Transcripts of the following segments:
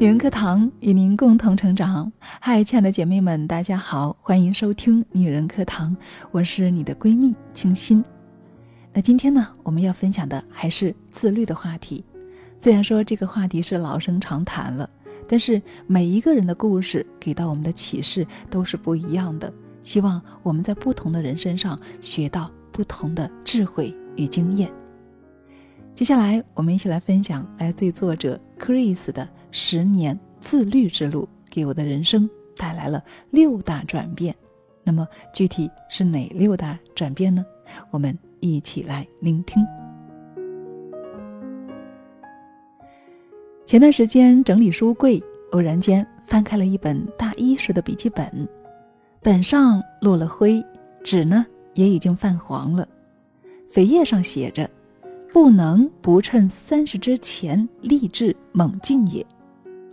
女人课堂与您共同成长。嗨，亲爱的姐妹们，大家好，欢迎收听女人课堂，我是你的闺蜜清新。那今天呢，我们要分享的还是自律的话题。虽然说这个话题是老生常谈了，但是每一个人的故事给到我们的启示都是不一样的。希望我们在不同的人身上学到不同的智慧与经验。接下来，我们一起来分享来自于作者 Chris 的十年自律之路，给我的人生带来了六大转变。那么，具体是哪六大转变呢？我们一起来聆听。前段时间整理书柜，偶然间翻开了一本大一时的笔记本，本上落了灰，纸呢也已经泛黄了，扉页上写着。不能不趁三十之前立志猛进也。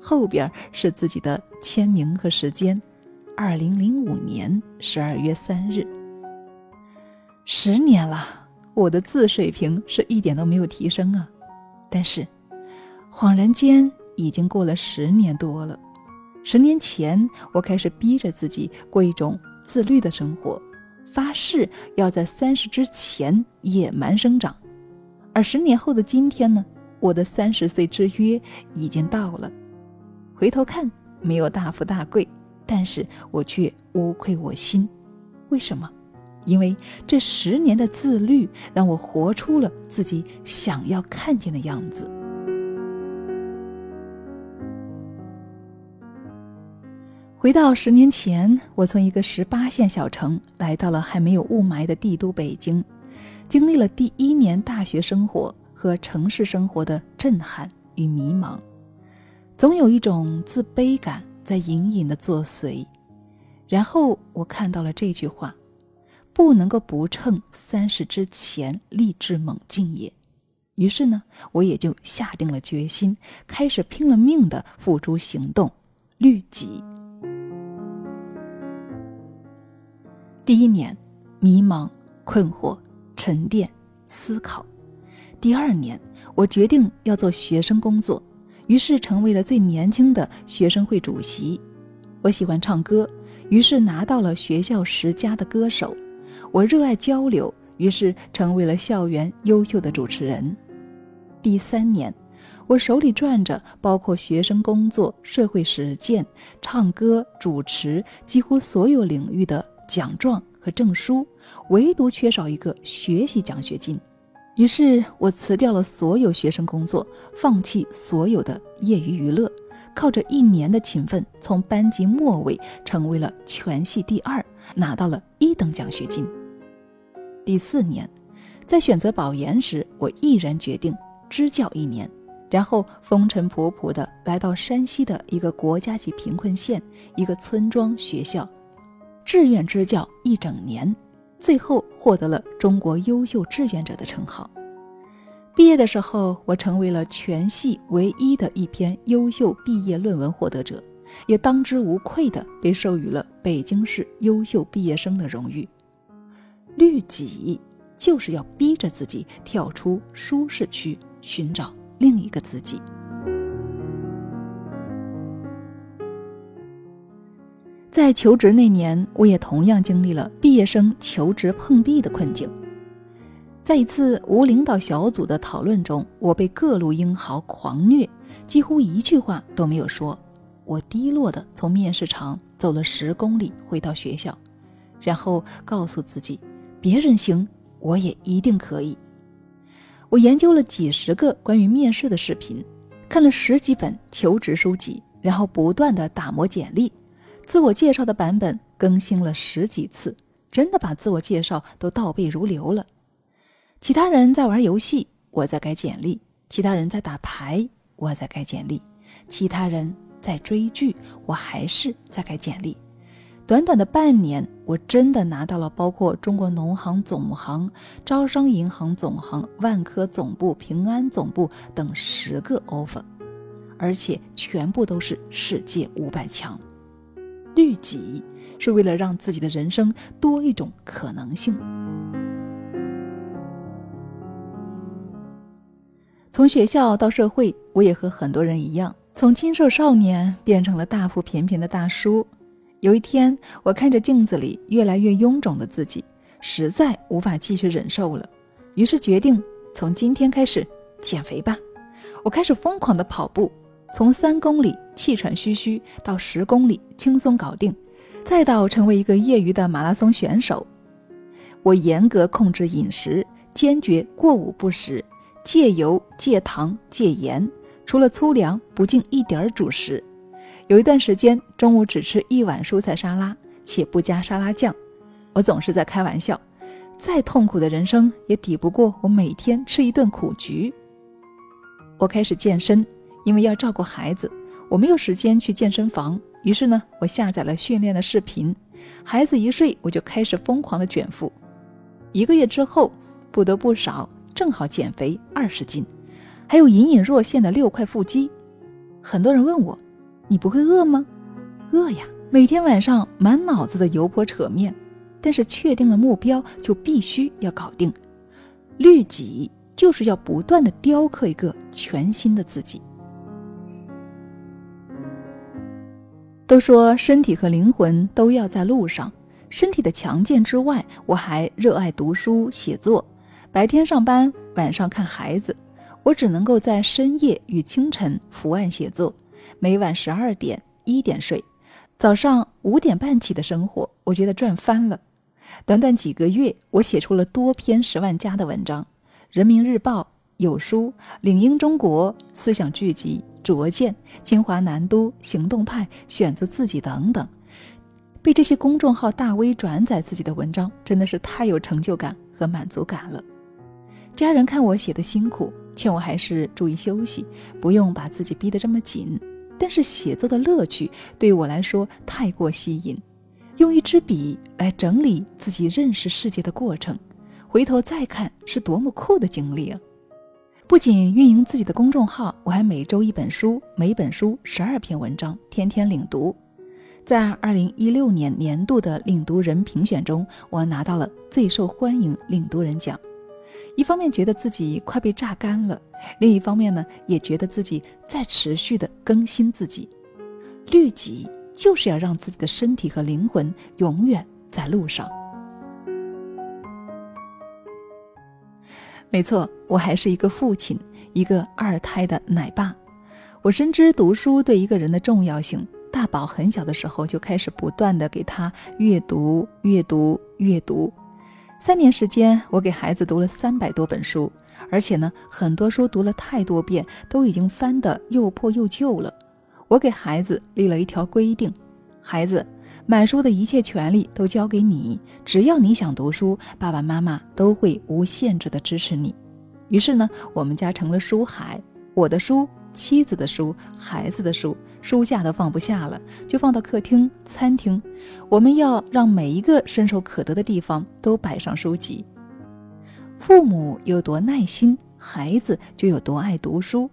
后边是自己的签名和时间，二零零五年十二月三日。十年了，我的字水平是一点都没有提升啊。但是，恍然间已经过了十年多了。十年前，我开始逼着自己过一种自律的生活，发誓要在三十之前野蛮生长。而十年后的今天呢，我的三十岁之约已经到了。回头看，没有大富大贵，但是我却无愧我心。为什么？因为这十年的自律，让我活出了自己想要看见的样子。回到十年前，我从一个十八线小城来到了还没有雾霾的帝都北京。经历了第一年大学生活和城市生活的震撼与迷茫，总有一种自卑感在隐隐的作祟。然后我看到了这句话：“不能够不趁三十之前立志猛进也。”于是呢，我也就下定了决心，开始拼了命的付诸行动，律己。第一年，迷茫困惑。沉淀思考。第二年，我决定要做学生工作，于是成为了最年轻的学生会主席。我喜欢唱歌，于是拿到了学校十佳的歌手。我热爱交流，于是成为了校园优秀的主持人。第三年，我手里攥着包括学生工作、社会实践、唱歌、主持几乎所有领域的奖状。和证书，唯独缺少一个学习奖学金。于是我辞掉了所有学生工作，放弃所有的业余娱乐，靠着一年的勤奋，从班级末尾成为了全系第二，拿到了一等奖学金。第四年，在选择保研时，我毅然决定支教一年，然后风尘仆仆地来到山西的一个国家级贫困县，一个村庄学校。志愿支教一整年，最后获得了中国优秀志愿者的称号。毕业的时候，我成为了全系唯一的一篇优秀毕业论文获得者，也当之无愧地被授予了北京市优秀毕业生的荣誉。律己就是要逼着自己跳出舒适区，寻找另一个自己。在求职那年，我也同样经历了毕业生求职碰壁的困境。在一次无领导小组的讨论中，我被各路英豪狂虐，几乎一句话都没有说。我低落的从面试场走了十公里回到学校，然后告诉自己：别人行，我也一定可以。我研究了几十个关于面试的视频，看了十几本求职书籍，然后不断的打磨简历。自我介绍的版本更新了十几次，真的把自我介绍都倒背如流了。其他人在玩游戏，我在改简历；其他人在打牌，我在改简历；其他人在追剧，我还是在改简历。短短的半年，我真的拿到了包括中国农行总行、招商银行总行、万科总部、平安总部等十个 offer，而且全部都是世界五百强。律己是为了让自己的人生多一种可能性。从学校到社会，我也和很多人一样，从清瘦少年变成了大腹便便的大叔。有一天，我看着镜子里越来越臃肿的自己，实在无法继续忍受了，于是决定从今天开始减肥吧。我开始疯狂的跑步，从三公里气喘吁吁到十公里轻松搞定，再到成为一个业余的马拉松选手。我严格控制饮食，坚决过午不食，戒油、戒糖、戒盐。除了粗粮，不进一点主食。有一段时间，中午只吃一碗蔬菜沙拉，且不加沙拉酱。我总是在开玩笑，再痛苦的人生也抵不过我每天吃一顿苦菊。我开始健身，因为要照顾孩子，我没有时间去健身房。于是呢，我下载了训练的视频。孩子一睡，我就开始疯狂的卷腹。一个月之后，不多不少，正好减肥二十斤。还有隐隐若现的六块腹肌，很多人问我：“你不会饿吗？”饿呀！每天晚上满脑子的油泼扯面，但是确定了目标就必须要搞定。律己就是要不断的雕刻一个全新的自己。都说身体和灵魂都要在路上，身体的强健之外，我还热爱读书写作，白天上班，晚上看孩子。我只能够在深夜与清晨伏案写作，每晚十二点一点睡，早上五点半起的生活，我觉得赚翻了。短短几个月，我写出了多篇十万加的文章，《人民日报》、有书、领英中国、思想聚集、拙见、清华南都、行动派、选择自己等等，被这些公众号大 V 转载自己的文章，真的是太有成就感和满足感了。家人看我写的辛苦。劝我还是注意休息，不用把自己逼得这么紧。但是写作的乐趣对我来说太过吸引，用一支笔来整理自己认识世界的过程，回头再看是多么酷的经历啊！不仅运营自己的公众号，我还每周一本书，每本书十二篇文章，天天领读。在二零一六年年度的领读人评选中，我拿到了最受欢迎领读人奖。一方面觉得自己快被榨干了，另一方面呢，也觉得自己在持续的更新自己。律己就是要让自己的身体和灵魂永远在路上。没错，我还是一个父亲，一个二胎的奶爸。我深知读书对一个人的重要性。大宝很小的时候就开始不断的给他阅读、阅读、阅读。三年时间，我给孩子读了三百多本书，而且呢，很多书读了太多遍，都已经翻得又破又旧了。我给孩子立了一条规定：孩子，买书的一切权利都交给你，只要你想读书，爸爸妈妈都会无限制的支持你。于是呢，我们家成了书海，我的书。妻子的书，孩子的书，书架都放不下了，就放到客厅、餐厅。我们要让每一个伸手可得的地方都摆上书籍。父母有多耐心，孩子就有多爱读书。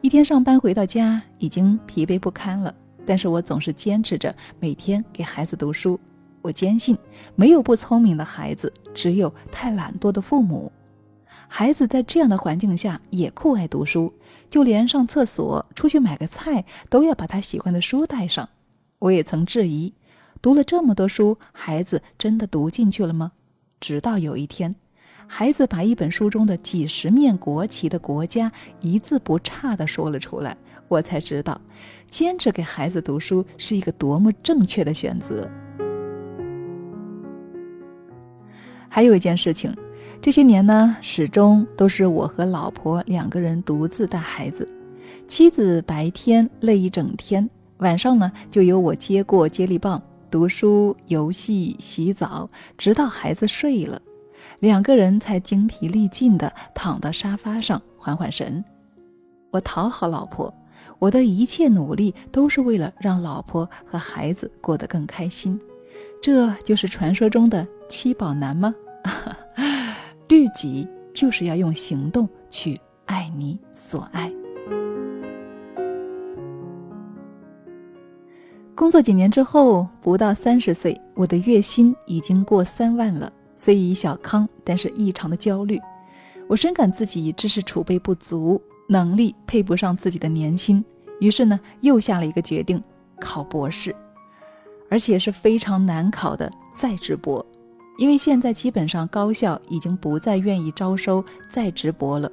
一天上班回到家，已经疲惫不堪了，但是我总是坚持着每天给孩子读书。我坚信，没有不聪明的孩子，只有太懒惰的父母。孩子在这样的环境下也酷爱读书，就连上厕所、出去买个菜都要把他喜欢的书带上。我也曾质疑，读了这么多书，孩子真的读进去了吗？直到有一天，孩子把一本书中的几十面国旗的国家一字不差地说了出来，我才知道，坚持给孩子读书是一个多么正确的选择。还有一件事情。这些年呢，始终都是我和老婆两个人独自带孩子。妻子白天累一整天，晚上呢就由我接过接力棒，读书、游戏、洗澡，直到孩子睡了，两个人才精疲力尽地躺到沙发上缓缓神。我讨好老婆，我的一切努力都是为了让老婆和孩子过得更开心。这就是传说中的七宝男吗？律己就是要用行动去爱你所爱。工作几年之后，不到三十岁，我的月薪已经过三万了。虽已小康，但是异常的焦虑。我深感自己知识储备不足，能力配不上自己的年薪，于是呢，又下了一个决定，考博士，而且是非常难考的在职博，因为现在基本上高校已经不再愿意招收在职博了，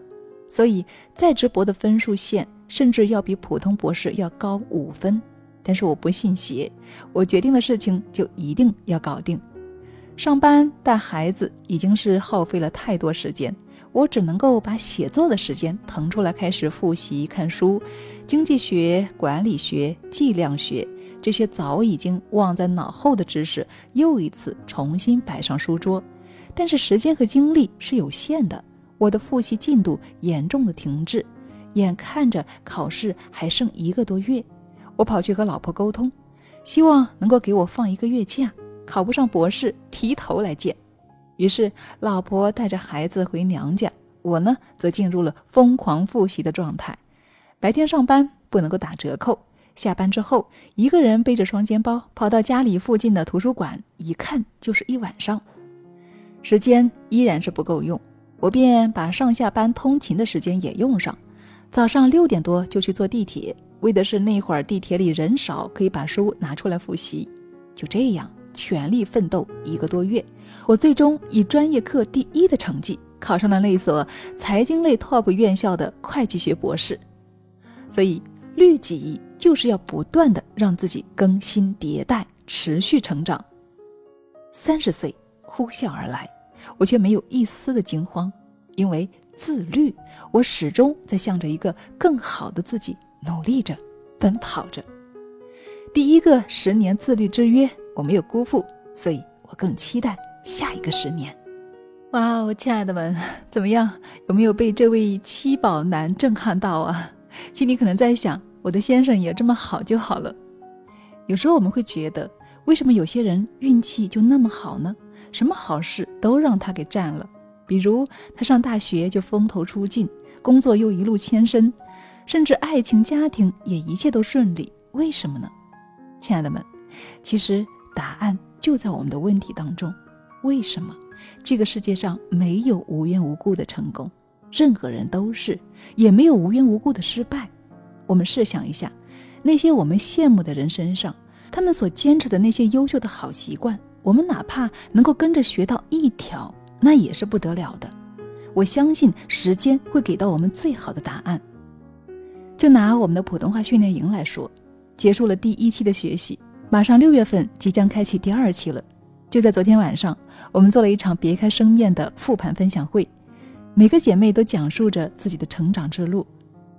所以在职博的分数线甚至要比普通博士要高五分。但是我不信邪，我决定的事情就一定要搞定。上班带孩子已经是耗费了太多时间。我只能够把写作的时间腾出来，开始复习看书，经济学、管理学、计量学这些早已经忘在脑后的知识，又一次重新摆上书桌。但是时间和精力是有限的，我的复习进度严重的停滞，眼看着考试还剩一个多月，我跑去和老婆沟通，希望能够给我放一个月假，考不上博士提头来见。于是，老婆带着孩子回娘家，我呢则进入了疯狂复习的状态。白天上班不能够打折扣，下班之后，一个人背着双肩包跑到家里附近的图书馆，一看就是一晚上。时间依然是不够用，我便把上下班通勤的时间也用上。早上六点多就去坐地铁，为的是那会儿地铁里人少，可以把书拿出来复习。就这样。全力奋斗一个多月，我最终以专业课第一的成绩考上了那所财经类 TOP 院校的会计学博士。所以，律己就是要不断的让自己更新迭代，持续成长。三十岁呼啸而来，我却没有一丝的惊慌，因为自律，我始终在向着一个更好的自己努力着，奔跑着。第一个十年自律之约。我没有辜负，所以我更期待下一个十年。哇哦，亲爱的们，怎么样？有没有被这位七宝男震撼到啊？心里可能在想，我的先生也这么好就好了。有时候我们会觉得，为什么有些人运气就那么好呢？什么好事都让他给占了。比如他上大学就风头出尽，工作又一路牵身，甚至爱情家庭也一切都顺利。为什么呢？亲爱的们，其实。答案就在我们的问题当中。为什么这个世界上没有无缘无故的成功？任何人都是，也没有无缘无故的失败。我们试想一下，那些我们羡慕的人身上，他们所坚持的那些优秀的好习惯，我们哪怕能够跟着学到一条，那也是不得了的。我相信时间会给到我们最好的答案。就拿我们的普通话训练营来说，结束了第一期的学习。马上六月份即将开启第二期了，就在昨天晚上，我们做了一场别开生面的复盘分享会，每个姐妹都讲述着自己的成长之路，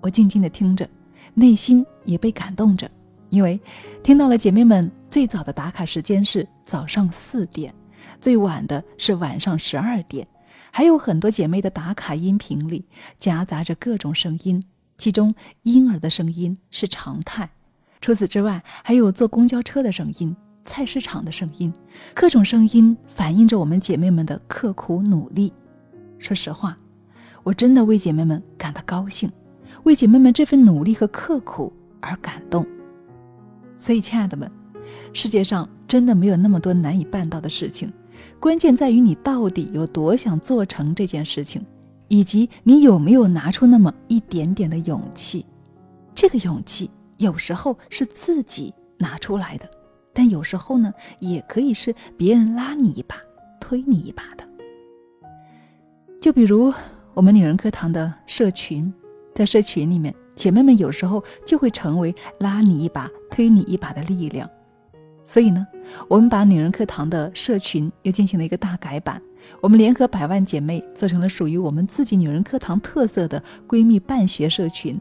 我静静的听着，内心也被感动着，因为听到了姐妹们最早的打卡时间是早上四点，最晚的是晚上十二点，还有很多姐妹的打卡音频里夹杂着各种声音，其中婴儿的声音是常态。除此之外，还有坐公交车的声音、菜市场的声音，各种声音反映着我们姐妹们的刻苦努力。说实话，我真的为姐妹们感到高兴，为姐妹们这份努力和刻苦而感动。所以，亲爱的们，世界上真的没有那么多难以办到的事情，关键在于你到底有多想做成这件事情，以及你有没有拿出那么一点点的勇气。这个勇气。有时候是自己拿出来的，但有时候呢，也可以是别人拉你一把、推你一把的。就比如我们女人课堂的社群，在社群里面，姐妹们有时候就会成为拉你一把、推你一把的力量。所以呢，我们把女人课堂的社群又进行了一个大改版，我们联合百万姐妹做成了属于我们自己女人课堂特色的闺蜜办学社群。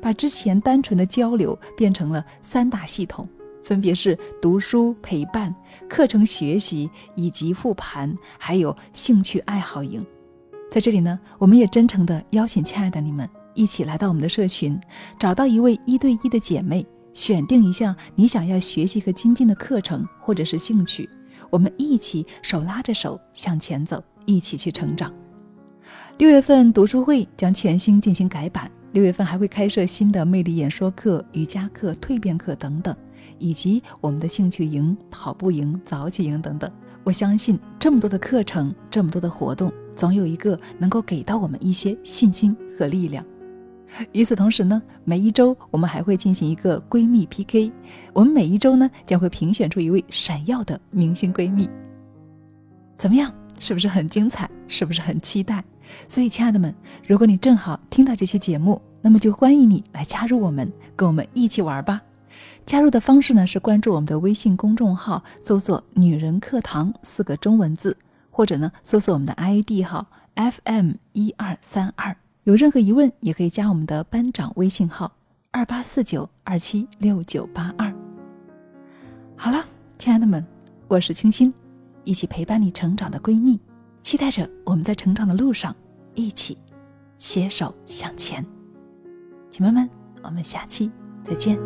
把之前单纯的交流变成了三大系统，分别是读书陪伴、课程学习以及复盘，还有兴趣爱好营。在这里呢，我们也真诚的邀请亲爱的你们一起来到我们的社群，找到一位一对一的姐妹，选定一项你想要学习和精进的课程或者是兴趣，我们一起手拉着手向前走，一起去成长。六月份读书会将全新进行改版。六月份还会开设新的魅力演说课、瑜伽课、蜕变课等等，以及我们的兴趣营、跑步营、早起营等等。我相信这么多的课程，这么多的活动，总有一个能够给到我们一些信心和力量。与此同时呢，每一周我们还会进行一个闺蜜 PK，我们每一周呢将会评选出一位闪耀的明星闺蜜。怎么样？是不是很精彩？是不是很期待？所以，亲爱的们，如果你正好听到这期节目，那么就欢迎你来加入我们，跟我们一起玩吧。加入的方式呢是关注我们的微信公众号，搜索“女人课堂”四个中文字，或者呢搜索我们的 ID 号 FM 一二三二。有任何疑问也可以加我们的班长微信号二八四九二七六九八二。好了，亲爱的们，我是清新，一起陪伴你成长的闺蜜，期待着我们在成长的路上一起携手向前。姐妹们，我们下期再见。